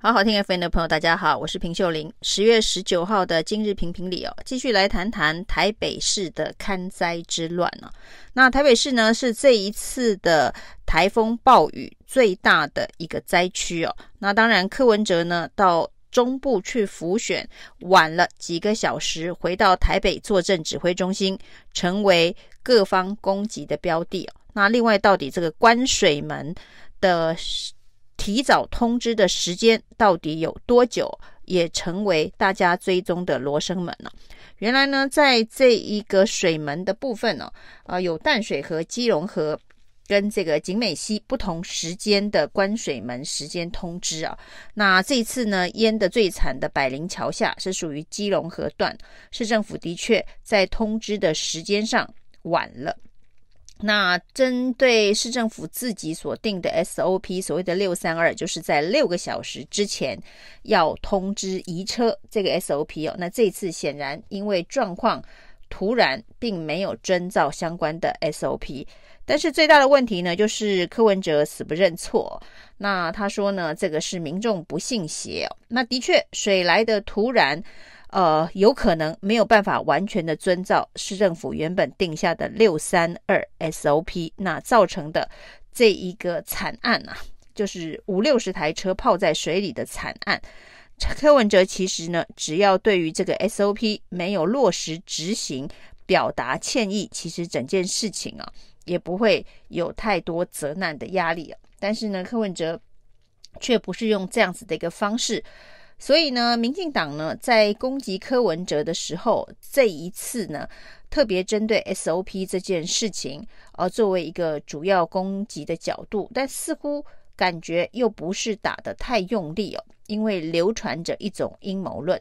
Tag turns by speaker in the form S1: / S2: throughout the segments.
S1: 好好听 FM 的朋友，大家好，我是平秀玲。十月十九号的今日评评理哦，继续来谈谈台北市的勘灾之乱哦。那台北市呢，是这一次的台风暴雨最大的一个灾区哦。那当然，柯文哲呢到中部去辅选，晚了几个小时回到台北坐镇指挥中心，成为各方攻击的标的哦。那另外，到底这个关水门的？提早通知的时间到底有多久，也成为大家追踪的罗生门了。原来呢，在这一个水门的部分呢，啊、呃，有淡水河、基隆河跟这个景美溪不同时间的关水门时间通知啊。那这次呢，淹得最惨的百灵桥下是属于基隆河段，市政府的确在通知的时间上晚了。那针对市政府自己所定的 SOP，所谓的六三二，就是在六个小时之前要通知移车这个 SOP 哦。那这次显然因为状况突然，并没有遵照相关的 SOP。但是最大的问题呢，就是柯文哲死不认错。那他说呢，这个是民众不信邪哦。那的确，水来的突然。呃，有可能没有办法完全的遵照市政府原本定下的六三二 SOP，那造成的这一个惨案啊，就是五六十台车泡在水里的惨案。柯文哲其实呢，只要对于这个 SOP 没有落实执行，表达歉意，其实整件事情啊，也不会有太多责难的压力啊。但是呢，柯文哲却不是用这样子的一个方式。所以呢，民进党呢在攻击柯文哲的时候，这一次呢特别针对 SOP 这件事情，呃，作为一个主要攻击的角度，但似乎感觉又不是打得太用力哦，因为流传着一种阴谋论，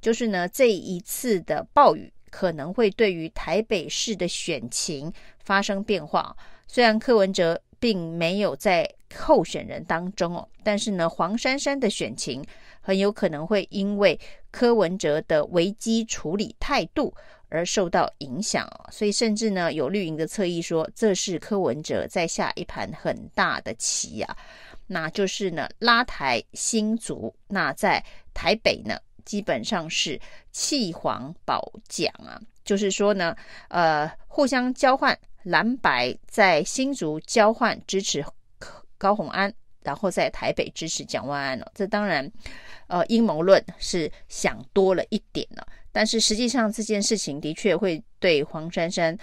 S1: 就是呢这一次的暴雨可能会对于台北市的选情发生变化。虽然柯文哲并没有在候选人当中哦，但是呢黄珊珊的选情。很有可能会因为柯文哲的危机处理态度而受到影响，所以甚至呢有绿营的侧翼说，这是柯文哲在下一盘很大的棋啊，那就是呢拉抬新竹，那在台北呢基本上是弃黄保蒋啊，就是说呢呃互相交换蓝白，在新竹交换支持高虹安。然后在台北支持蒋万安了，这当然，呃，阴谋论是想多了一点了。但是实际上这件事情的确会对黄珊珊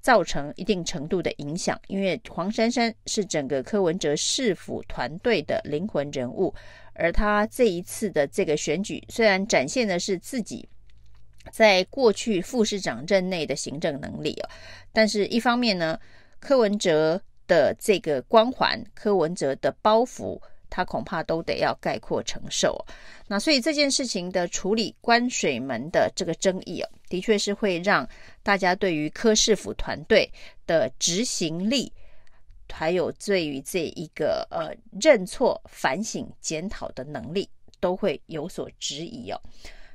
S1: 造成一定程度的影响，因为黄珊珊是整个柯文哲市府团队的灵魂人物，而他这一次的这个选举虽然展现的是自己在过去副市长任内的行政能力哦，但是一方面呢，柯文哲。的这个光环，柯文哲的包袱，他恐怕都得要概括承受。那所以这件事情的处理，关水门的这个争议哦，的确是会让大家对于柯市府团队的执行力，还有对于这一个呃认错、反省、检讨的能力，都会有所质疑哦。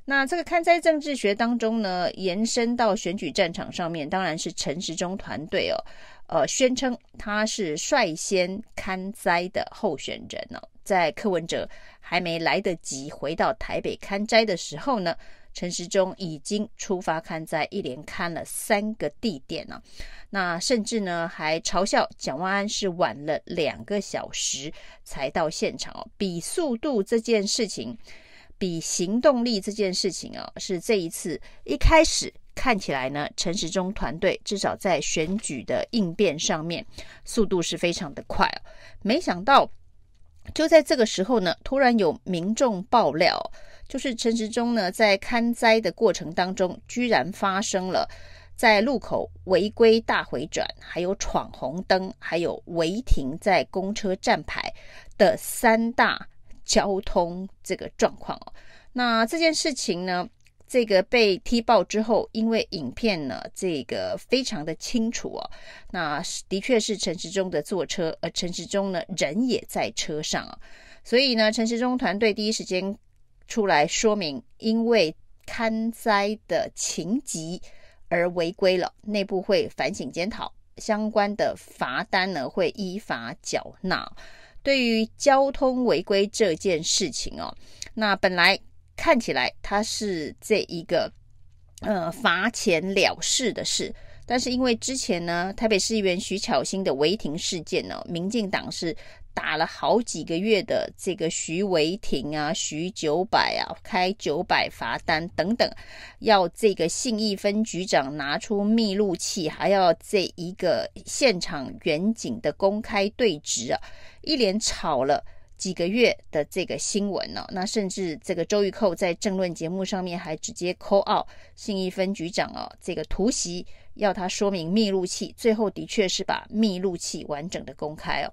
S1: 那这个勘灾政治学当中呢，延伸到选举战场上面，当然是陈时中团队哦。呃，宣称他是率先勘灾的候选人、哦。在柯文哲还没来得及回到台北勘灾的时候呢，陈时中已经出发勘灾，一连勘了三个地点呢、哦。那甚至呢，还嘲笑蒋万安是晚了两个小时才到现场哦。比速度这件事情，比行动力这件事情啊、是这一次一开始。看起来呢，陈时中团队至少在选举的应变上面，速度是非常的快哦。没想到，就在这个时候呢，突然有民众爆料，就是陈时中呢在勘灾的过程当中，居然发生了在路口违规大回转，还有闯红灯，还有违停在公车站牌的三大交通这个状况哦。那这件事情呢，这个被踢爆之后，因为影片呢，这个非常的清楚哦，那的确是陈时中的坐车，而陈时中呢人也在车上啊，所以呢，陈时中团队第一时间出来说明，因为勘灾的情急而违规了，内部会反省检讨，相关的罚单呢会依法缴纳。对于交通违规这件事情哦，那本来看起来它是这一个呃罚钱了事的事。但是因为之前呢，台北市议员徐巧芯的违停事件呢，民进党是打了好几个月的这个徐维廷啊、徐九百啊、开九百罚单等等，要这个信义分局长拿出密录器，还要这一个现场远景的公开对质啊，一连吵了几个月的这个新闻呢、哦，那甚至这个周玉蔻在政论节目上面还直接 call out 信义分局长哦，这个突袭。要他说明密录器，最后的确是把密录器完整的公开哦。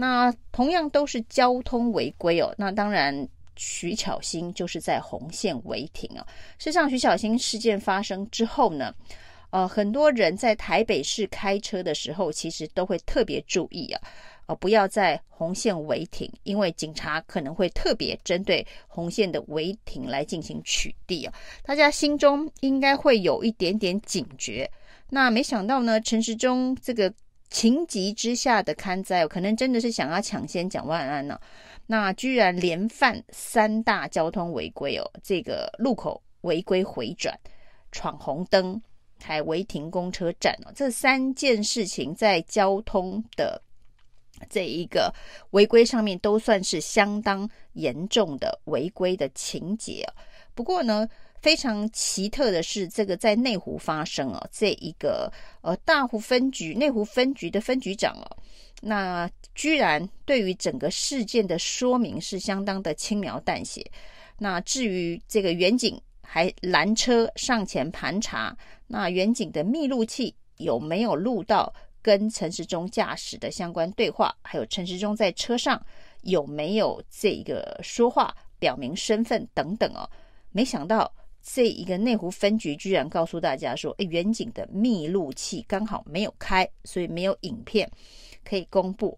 S1: 那同样都是交通违规哦。那当然，徐巧芯就是在红线违停哦。事实上，徐巧芯事件发生之后呢，呃，很多人在台北市开车的时候，其实都会特别注意啊。呃，不要在红线违停，因为警察可能会特别针对红线的违停来进行取缔哦。大家心中应该会有一点点警觉。那没想到呢，陈时中这个情急之下的勘灾，可能真的是想要抢先讲万安呢、那居然连犯三大交通违规哦，这个路口违规回转、闯红灯，还违停公车站哦，这三件事情在交通的。这一个违规上面都算是相当严重的违规的情节。不过呢，非常奇特的是，这个在内湖发生哦，这一个呃大湖分局内湖分局的分局长哦，那居然对于整个事件的说明是相当的轻描淡写。那至于这个远警还拦车上前盘查，那远警的密录器有没有录到？跟陈时中驾驶的相关对话，还有陈时中在车上有没有这个说话、表明身份等等哦。没想到这一个内湖分局居然告诉大家说，诶，远景的密录器刚好没有开，所以没有影片可以公布。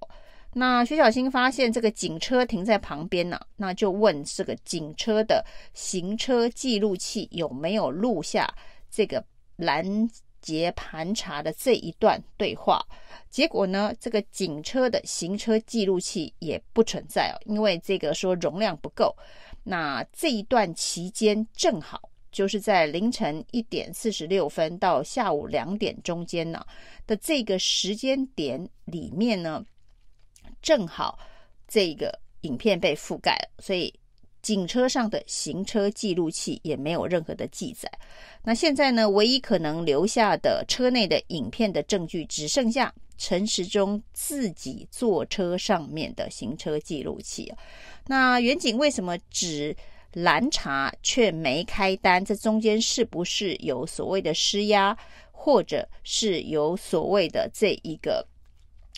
S1: 那徐巧芯发现这个警车停在旁边呢，那就问这个警车的行车记录器有没有录下这个拦截盘查的这一段对话，结果呢，这个警车的行车记录器也不存在哦，因为这个说容量不够。那这一段期间正好就是在凌晨一点四十六分到下午两点中间呢的这个时间点里面呢，正好这个影片被覆盖了，所以。警车上的行车记录器也没有任何的记载。那现在呢，唯一可能留下的车内的影片的证据，只剩下陈时中自己坐车上面的行车记录器。那远景为什么只拦查却没开单？这中间是不是有所谓的施压，或者是有所谓的这一个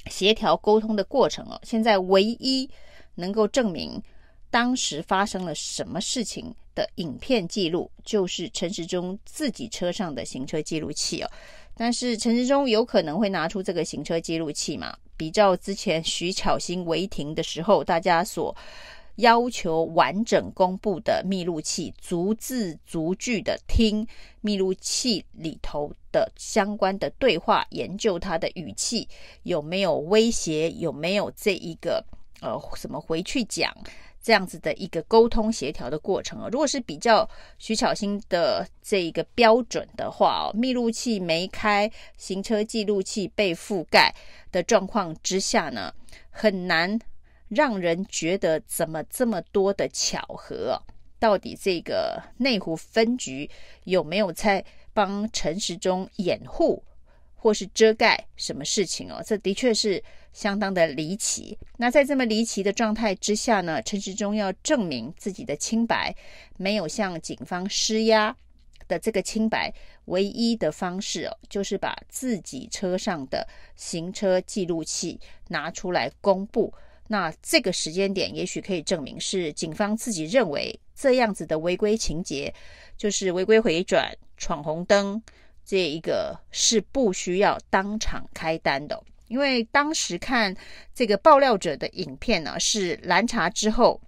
S1: 协调沟通的过程哦？现在唯一能够证明。当时发生了什么事情的影片记录，就是陈时中自己车上的行车记录器哦。但是陈时中有可能会拿出这个行车记录器嘛？比照之前徐巧芯违停的时候，大家所要求完整公布的密录器，逐字逐句的听密录器里头的相关的对话，研究他的语气有没有威胁，有没有这一个呃什么回去讲。这样子的一个沟通协调的过程啊，如果是比较徐巧芯的这一个标准的话哦，密录器没开，行车记录器被覆盖的状况之下呢，很难让人觉得怎么这么多的巧合。到底这个内湖分局有没有在帮陈时中掩护？或是遮盖什么事情哦？这的确是相当的离奇。那在这么离奇的状态之下呢，陈时中要证明自己的清白，没有向警方施压的这个清白，唯一的方式哦，就是把自己车上的行车记录器拿出来公布。那这个时间点，也许可以证明是警方自己认为这样子的违规情节，就是违规回转、闯红灯。这一个是不需要当场开单的，因为当时看这个爆料者的影片呢，是拦查之后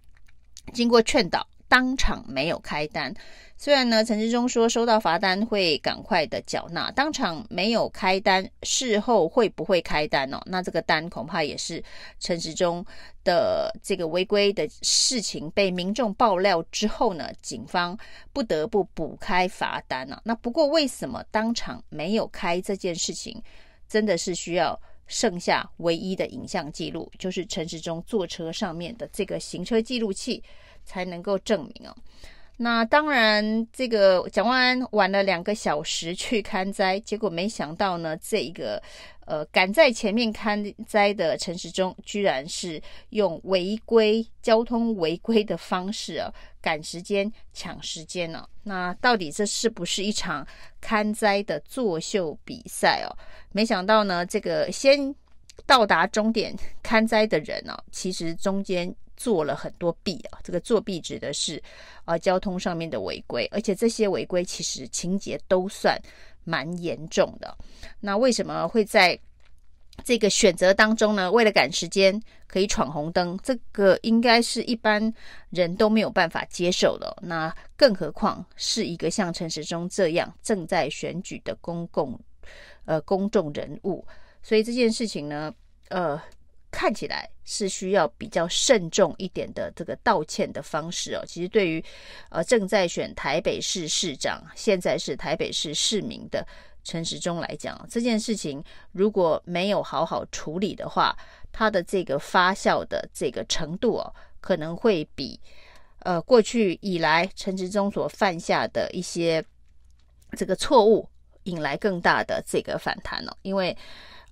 S1: 经过劝导当场没有开单，虽然呢，陈时中说收到罚单会赶快的缴纳，当场没有开单，事后会不会开单哦？那这个单恐怕也是陈时中的这个违规的事情被民众爆料之后呢，警方不得不补开罚单啊。那不过为什么当场没有开这件事情，真的是需要剩下唯一的影像记录，就是陈时中坐车上面的这个行车记录器。才能够证明哦。那当然，这个蒋万安晚了两个小时去勘灾，结果没想到呢，这一个呃赶在前面勘灾的陈时中，居然是用违规交通违规的方式啊，赶时间抢时间呢、那到底这是不是一场勘灾的作秀比赛哦？没想到呢，这个先到达终点勘灾的人呢、其实中间。做了很多弊啊，这个作弊指的是啊交通上面的违规，而且这些违规其实情节都算蛮严重的。那为什么会在这个选择当中呢？为了赶时间可以闯红灯，这个应该是一般人都没有办法接受的。那更何况是一个像陈时中这样正在选举的公共呃公众人物，所以这件事情呢，呃。看起来是需要比较慎重一点的这个道歉的方式哦。其实对于呃正在选台北市市长，现在是台北市市民的陈时中来讲，这件事情如果没有好好处理的话，他的这个发酵的这个程度哦，可能会比呃过去以来陈时中所犯下的一些这个错误引来更大的这个反弹哦。因为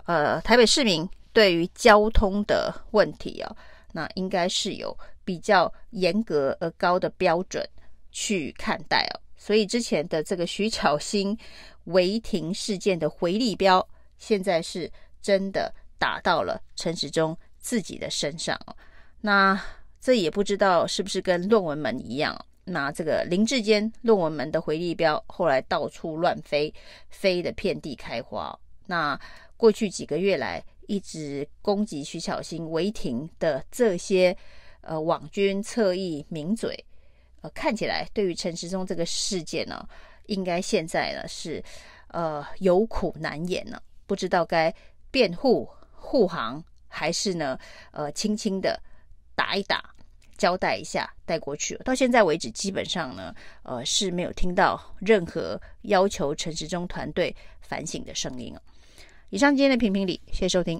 S1: 呃台北市民。对于交通的问题啊，那应该是有比较严格而高的标准去看待哦。所以之前的这个徐巧芯违停事件的回力镖，现在是真的打到了陈时中自己的身上哦。那这也不知道是不是跟论文门一样，那这个林志坚论文门的回力镖后来到处乱飞，飞的遍地开花。那过去几个月来，一直攻击徐巧芯违停的这些呃网军侧翼名嘴，呃看起来对于陈时中这个事件呢，应该现在呢是呃有苦难言呢，不知道该辩护护航，还是呢呃轻轻的打一打，交代一下带过去。到现在为止，基本上呢呃是没有听到任何要求陈时中团队反省的声音哦。以上今天的评评理，谢谢收听。